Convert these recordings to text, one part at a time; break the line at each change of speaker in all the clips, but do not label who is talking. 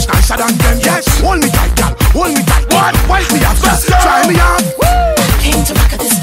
much nicer than them. Yes, hold me tight, girl, hold me tight. What? Why Wipe me off, try me off.
Came to rock at this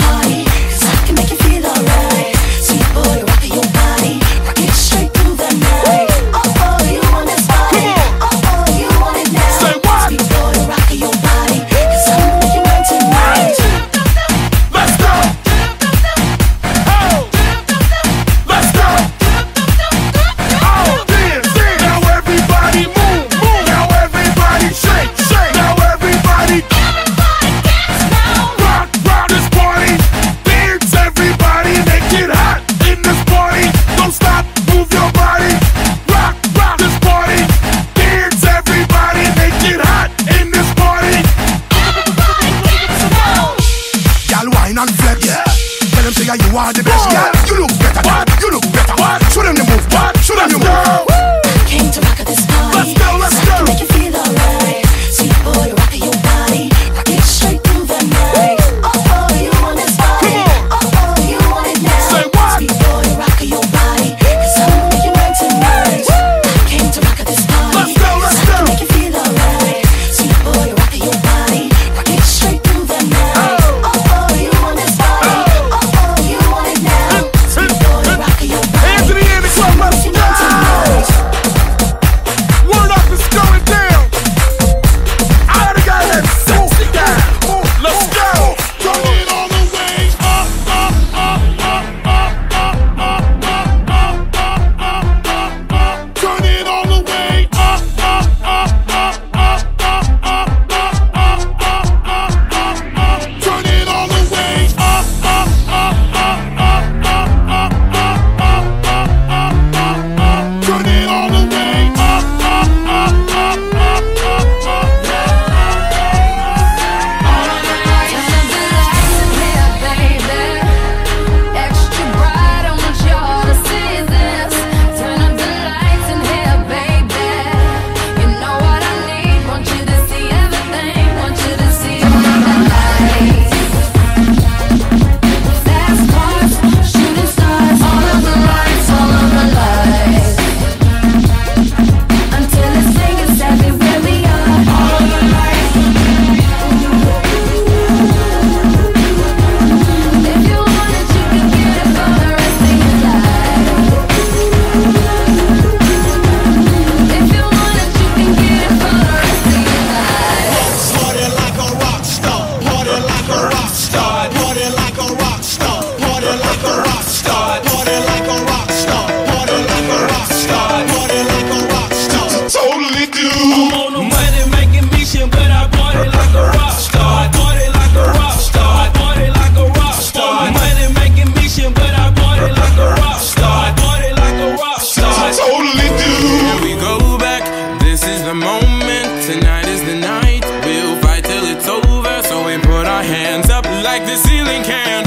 like
the ceiling
can.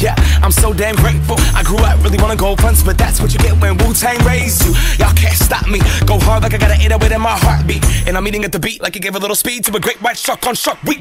Yeah, I'm so damn grateful. I grew up really wanna go fronts, but that's what you get when Wu Tang raised you. Y'all can't stop me. Go hard like I got an 808 in my heartbeat. And I'm eating at the beat like it gave a little speed to a great white shark on shark week.